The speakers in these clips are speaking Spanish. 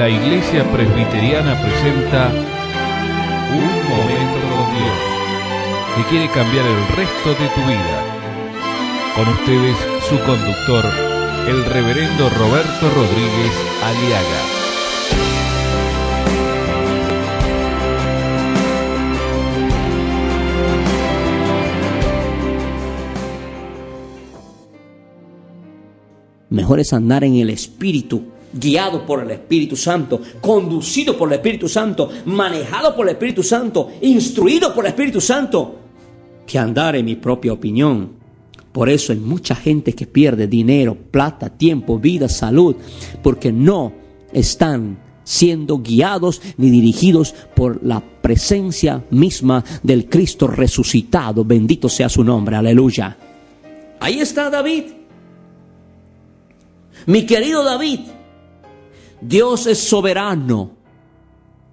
la Iglesia Presbiteriana presenta Un Momento con Dios, que quiere cambiar el resto de tu vida. Con ustedes, su conductor, el reverendo Roberto Rodríguez Aliaga. Mejor es andar en el Espíritu, guiado por el Espíritu Santo, conducido por el Espíritu Santo, manejado por el Espíritu Santo, instruido por el Espíritu Santo, que andar en mi propia opinión. Por eso hay mucha gente que pierde dinero, plata, tiempo, vida, salud, porque no están siendo guiados ni dirigidos por la presencia misma del Cristo resucitado. Bendito sea su nombre, aleluya. Ahí está David mi querido David, Dios es soberano,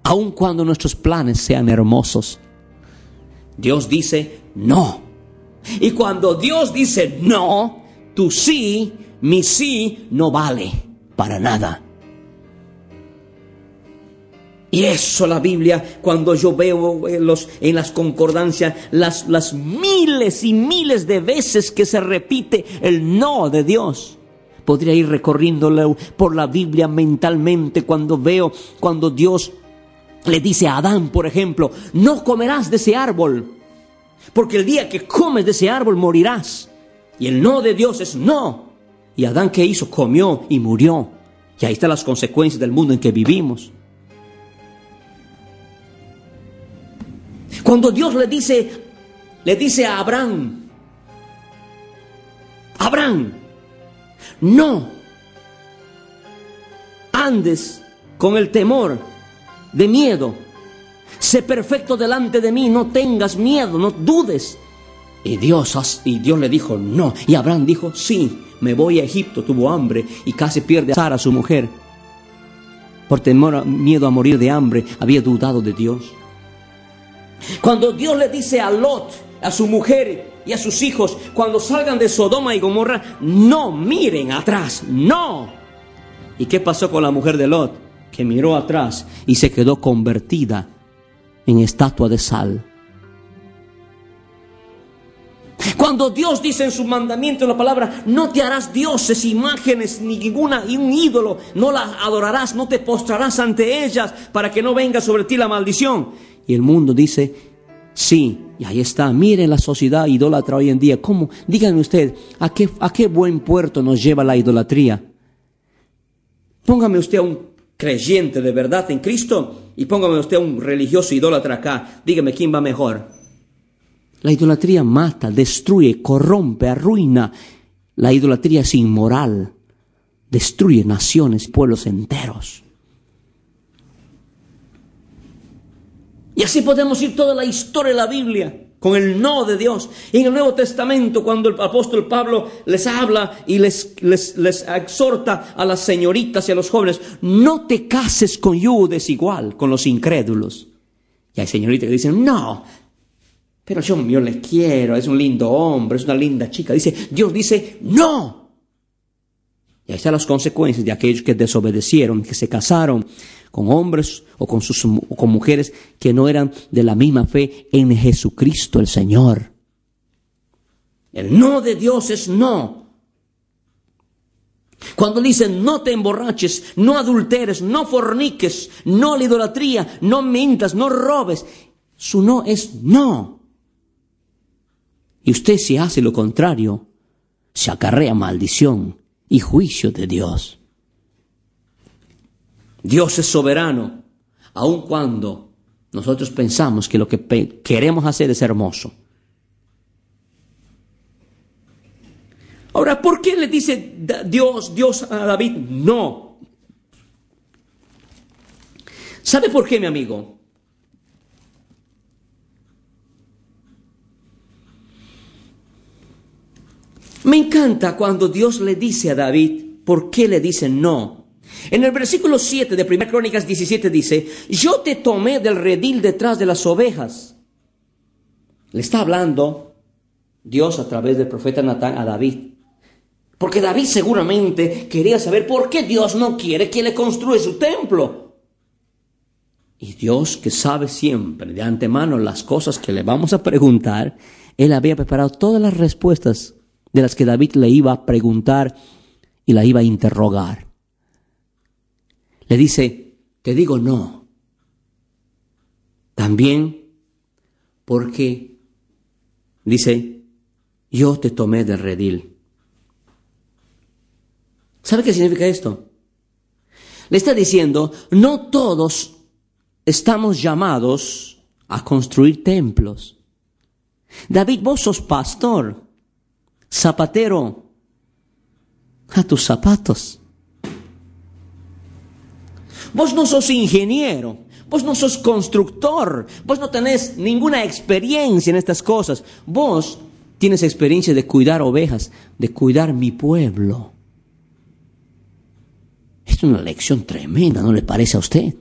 aun cuando nuestros planes sean hermosos. Dios dice no. Y cuando Dios dice no, tu sí, mi sí, no vale para nada. Y eso la Biblia, cuando yo veo en, los, en las concordancias las, las miles y miles de veces que se repite el no de Dios podría ir recorriéndolo por la Biblia mentalmente cuando veo, cuando Dios le dice a Adán, por ejemplo, no comerás de ese árbol, porque el día que comes de ese árbol morirás. Y el no de Dios es no. Y Adán qué hizo? Comió y murió. Y ahí están las consecuencias del mundo en que vivimos. Cuando Dios le dice, le dice a Abraham, Abraham, no andes con el temor de miedo. Sé perfecto delante de mí, no tengas miedo, no dudes. Y Dios, y Dios le dijo, no. Y Abraham dijo, sí, me voy a Egipto, tuvo hambre y casi pierde a Sara, su mujer. Por temor, miedo a morir de hambre, había dudado de Dios. Cuando Dios le dice a Lot, a su mujer, y a sus hijos cuando salgan de Sodoma y Gomorra, no miren atrás, no. ¿Y qué pasó con la mujer de Lot? Que miró atrás y se quedó convertida en estatua de sal. Cuando Dios dice en su mandamiento en la palabra, no te harás dioses, imágenes, ni ninguna, y un ídolo, no las adorarás, no te postrarás ante ellas para que no venga sobre ti la maldición. Y el mundo dice, sí, y ahí está, mire la sociedad idólatra hoy en día. ¿Cómo? Díganme usted, ¿a qué, ¿a qué buen puerto nos lleva la idolatría? Póngame usted a un creyente de verdad en Cristo y póngame usted a un religioso idólatra acá. Dígame quién va mejor. La idolatría mata, destruye, corrompe, arruina. La idolatría es inmoral. Destruye naciones, pueblos enteros. Y así podemos ir toda la historia de la Biblia con el no de Dios. Y en el Nuevo Testamento, cuando el apóstol Pablo les habla y les, les, exhorta a las señoritas y a los jóvenes, no te cases con yugo desigual, con los incrédulos. Y hay señoritas que dicen, no, pero yo, yo le quiero, es un lindo hombre, es una linda chica. Dice, Dios dice, no. Y ahí están las consecuencias de aquellos que desobedecieron, que se casaron con hombres o con, sus, con mujeres que no eran de la misma fe en Jesucristo el Señor. El no de Dios es no. Cuando dicen no te emborraches, no adulteres, no forniques, no la idolatría, no mintas, no robes, su no es no. Y usted si hace lo contrario, se acarrea maldición y juicio de Dios. Dios es soberano, aun cuando nosotros pensamos que lo que queremos hacer es hermoso. Ahora, ¿por qué le dice Dios, Dios a David? No. ¿Sabe por qué, mi amigo? Me encanta cuando Dios le dice a David, ¿por qué le dice no? En el versículo 7 de 1 Crónicas 17 dice, yo te tomé del redil detrás de las ovejas. Le está hablando Dios a través del profeta Natán a David. Porque David seguramente quería saber por qué Dios no quiere que le construya su templo. Y Dios, que sabe siempre de antemano las cosas que le vamos a preguntar, Él había preparado todas las respuestas de las que David le iba a preguntar y la iba a interrogar. Le dice, te digo no. También porque, dice, yo te tomé del redil. ¿Sabe qué significa esto? Le está diciendo, no todos estamos llamados a construir templos. David, vos sos pastor, zapatero, a tus zapatos. Vos no sos ingeniero, vos no sos constructor, vos no tenés ninguna experiencia en estas cosas. Vos tienes experiencia de cuidar ovejas, de cuidar mi pueblo. Es una lección tremenda, ¿no le parece a usted?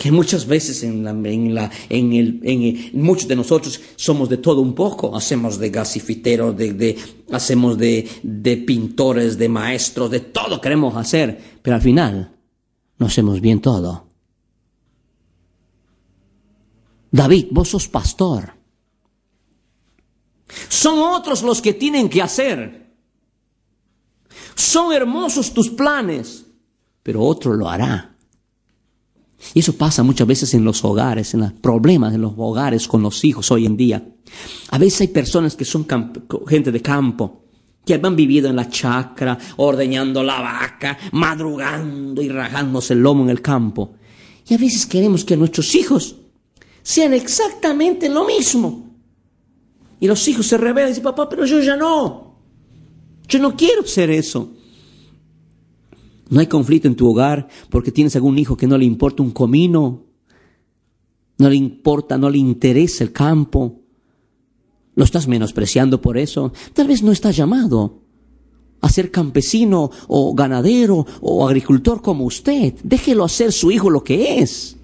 Que muchas veces en, la, en, la, en, el, en muchos de nosotros somos de todo un poco, hacemos de gasifiteros, de, de, hacemos de, de pintores, de maestros, de todo queremos hacer, pero al final no hacemos bien todo. David, vos sos pastor. Son otros los que tienen que hacer. Son hermosos tus planes, pero otro lo hará. Y eso pasa muchas veces en los hogares, en los problemas de los hogares con los hijos hoy en día. A veces hay personas que son gente de campo, que han vivido en la chacra, ordeñando la vaca, madrugando y rajándose el lomo en el campo. Y a veces queremos que nuestros hijos sean exactamente lo mismo. Y los hijos se rebelan y dicen, papá, pero yo ya no. Yo no quiero ser eso. No hay conflicto en tu hogar porque tienes algún hijo que no le importa un comino, no le importa, no le interesa el campo. Lo estás menospreciando por eso. Tal vez no estás llamado a ser campesino o ganadero o agricultor como usted. Déjelo hacer su hijo lo que es.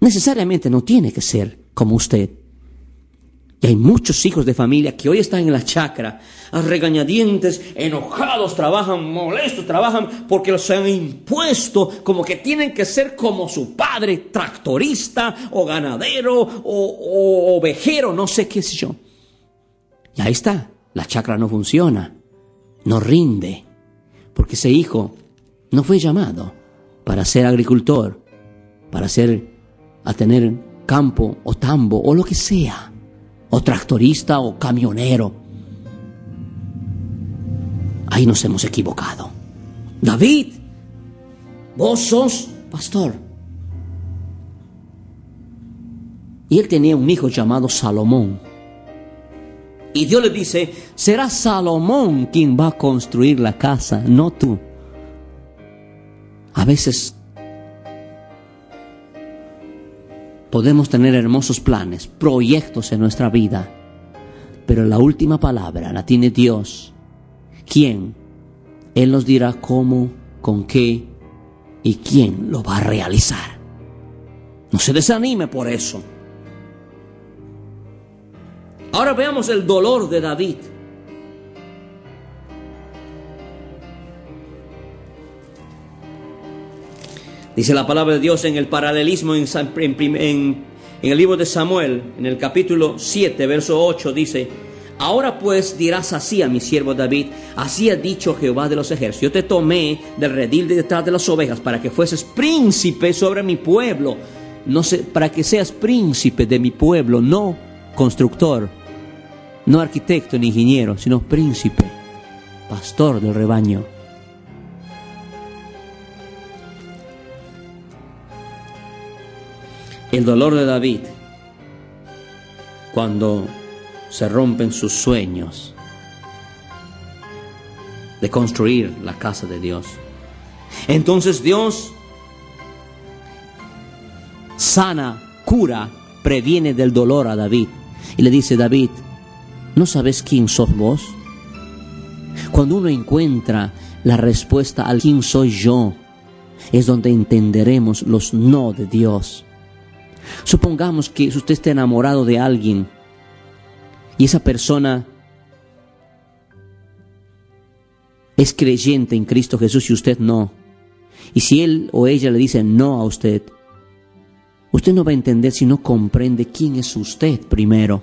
Necesariamente no tiene que ser como usted. Y hay muchos hijos de familia que hoy están en la chacra, a regañadientes, enojados, trabajan molestos, trabajan porque los han impuesto como que tienen que ser como su padre, tractorista o ganadero o, ovejero, no sé qué sé yo. Y ahí está, la chacra no funciona, no rinde, porque ese hijo no fue llamado para ser agricultor, para ser, a tener campo o tambo o lo que sea o tractorista o camionero. Ahí nos hemos equivocado. David, vos sos pastor. Y él tenía un hijo llamado Salomón. Y Dios le dice, será Salomón quien va a construir la casa, no tú. A veces Podemos tener hermosos planes, proyectos en nuestra vida, pero la última palabra la tiene Dios. ¿Quién? Él nos dirá cómo, con qué y quién lo va a realizar. No se desanime por eso. Ahora veamos el dolor de David. Dice la palabra de Dios en el paralelismo en, el libro de Samuel, en el capítulo 7, verso 8, dice, Ahora pues dirás así a mi siervo David, así ha dicho Jehová de los ejércitos, yo te tomé del redil de detrás de las ovejas para que fueses príncipe sobre mi pueblo, no sé, para que seas príncipe de mi pueblo, no constructor, no arquitecto ni ingeniero, sino príncipe, pastor del rebaño. El dolor de David cuando se rompen sus sueños de construir la casa de Dios. Entonces Dios sana, cura, previene del dolor a David. Y le dice, David, ¿no sabes quién sos vos? Cuando uno encuentra la respuesta al quién soy yo, es donde entenderemos los no de Dios. Supongamos que usted está enamorado de alguien y esa persona es creyente en Cristo Jesús y usted no, y si él o ella le dice no a usted, usted no va a entender si no comprende quién es usted primero.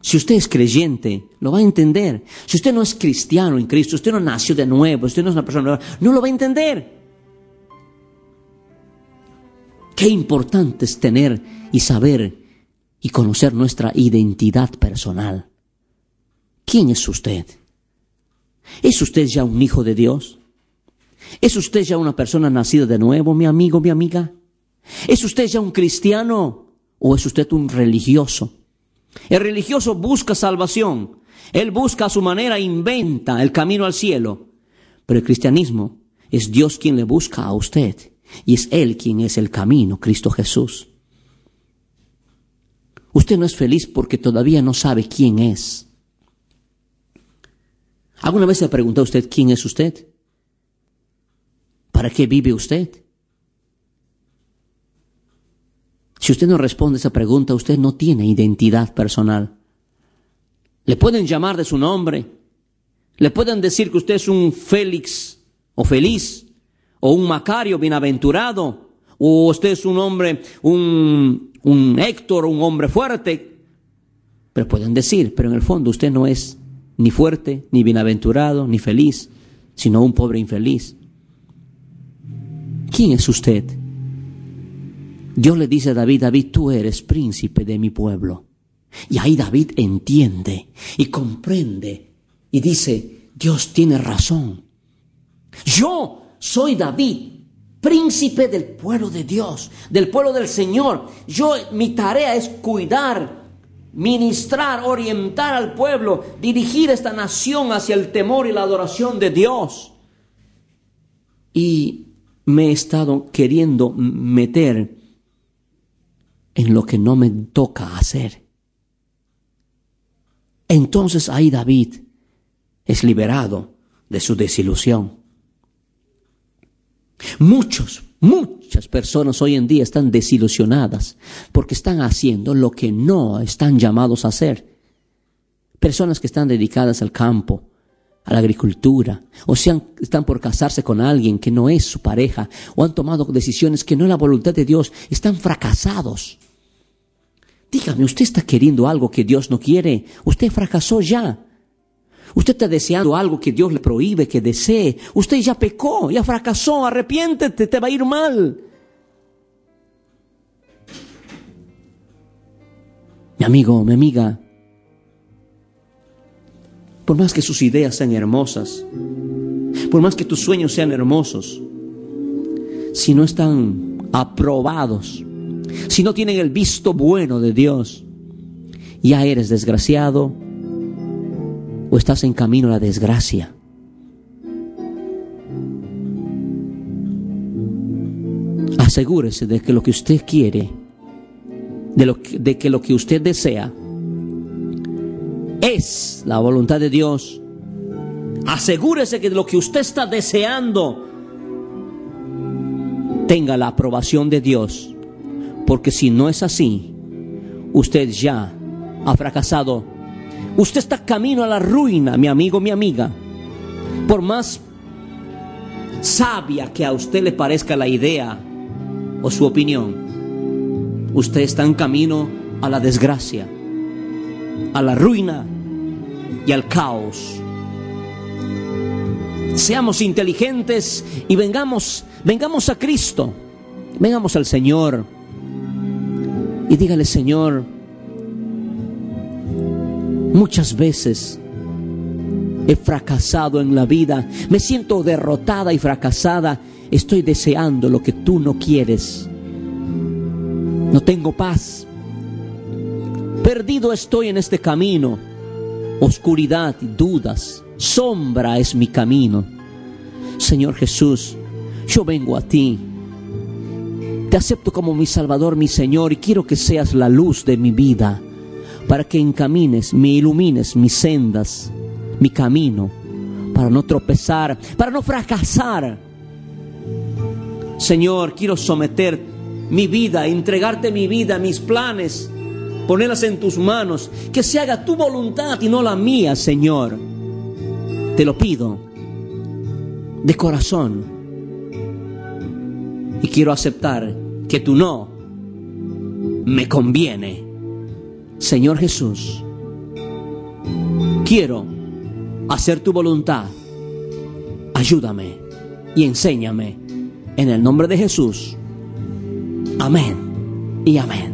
Si usted es creyente, lo va a entender. Si usted no es cristiano en Cristo, usted no nació de nuevo, usted no es una persona nueva, no lo va a entender. Qué importante es tener y saber y conocer nuestra identidad personal. ¿Quién es usted? ¿Es usted ya un hijo de Dios? ¿Es usted ya una persona nacida de nuevo, mi amigo, mi amiga? ¿Es usted ya un cristiano o es usted un religioso? El religioso busca salvación. Él busca a su manera, inventa el camino al cielo. Pero el cristianismo es Dios quien le busca a usted y es Él quien es el camino, Cristo Jesús. Usted no es feliz porque todavía no sabe quién es. ¿Alguna vez se ha preguntado usted quién es usted? ¿Para qué vive usted? Si usted no responde esa pregunta, usted no tiene identidad personal. Le pueden llamar de su nombre, le pueden decir que usted es un Félix o feliz, o un Macario bienaventurado, o usted es un hombre, un, un Héctor, un hombre fuerte. Pero pueden decir, pero en el fondo usted no es ni fuerte, ni bienaventurado, ni feliz, sino un pobre infeliz. ¿Quién es usted? Dios le dice a David, David, tú eres príncipe de mi pueblo. Y ahí David entiende y comprende y dice, Dios tiene razón. Yo soy David, príncipe del pueblo de Dios, del pueblo del Señor. Yo, mi tarea es cuidar, ministrar, orientar al pueblo, dirigir esta nación hacia el temor y la adoración de Dios. Y me he estado queriendo meter en lo que no me toca hacer. Entonces ahí David es liberado de su desilusión. Muchos, muchas personas hoy en día están desilusionadas porque están haciendo lo que no están llamados a hacer. Personas que están dedicadas al campo, a la agricultura, o sean, están por casarse con alguien que no es su pareja, o han tomado decisiones que no es la voluntad de Dios, están fracasados. Dígame, usted está queriendo algo que Dios no quiere, usted fracasó ya. Usted está deseando algo que Dios le prohíbe que desee. Usted ya pecó, ya fracasó, arrepiéntete, te va a ir mal. Mi amigo, mi amiga, por más que sus ideas sean hermosas, por más que tus sueños sean hermosos, si no están aprobados, si no tienen el visto bueno de Dios, ya eres desgraciado o estás en camino a la desgracia. Asegúrese de que lo que usted quiere, de, lo de que lo que usted desea, es la voluntad de Dios. Asegúrese que lo que usted está deseando tenga la aprobación de Dios. Porque si no es así, usted ya ha fracasado. Usted está camino a la ruina, mi amigo, mi amiga. Por más sabia que a usted le parezca la idea o su opinión, usted está en camino a la desgracia, a la ruina y al caos. Seamos inteligentes y vengamos, vengamos a Cristo, vengamos al Señor y dígale, Señor, muchas veces he fracasado en la vida, me siento derrotada y fracasada, estoy deseando lo que tú no quieres. No tengo paz. Perdido estoy en este camino oscuridad y dudas, sombra es mi camino. Señor Jesús, yo vengo a ti. Te acepto como mi Salvador, mi Señor, y quiero que seas la luz de mi vida, para que encamines, me ilumines mis sendas, mi camino, para no tropezar, para no fracasar. Señor, quiero someter mi vida, entregarte mi vida, mis planes, ponerlas en tus manos, que se haga tu voluntad y no la mía, Señor. Te lo pido de corazón. Y quiero aceptar que tu no me conviene. Señor Jesús, quiero hacer tu voluntad. Ayúdame y enséñame. En el nombre de Jesús. Amén y amén.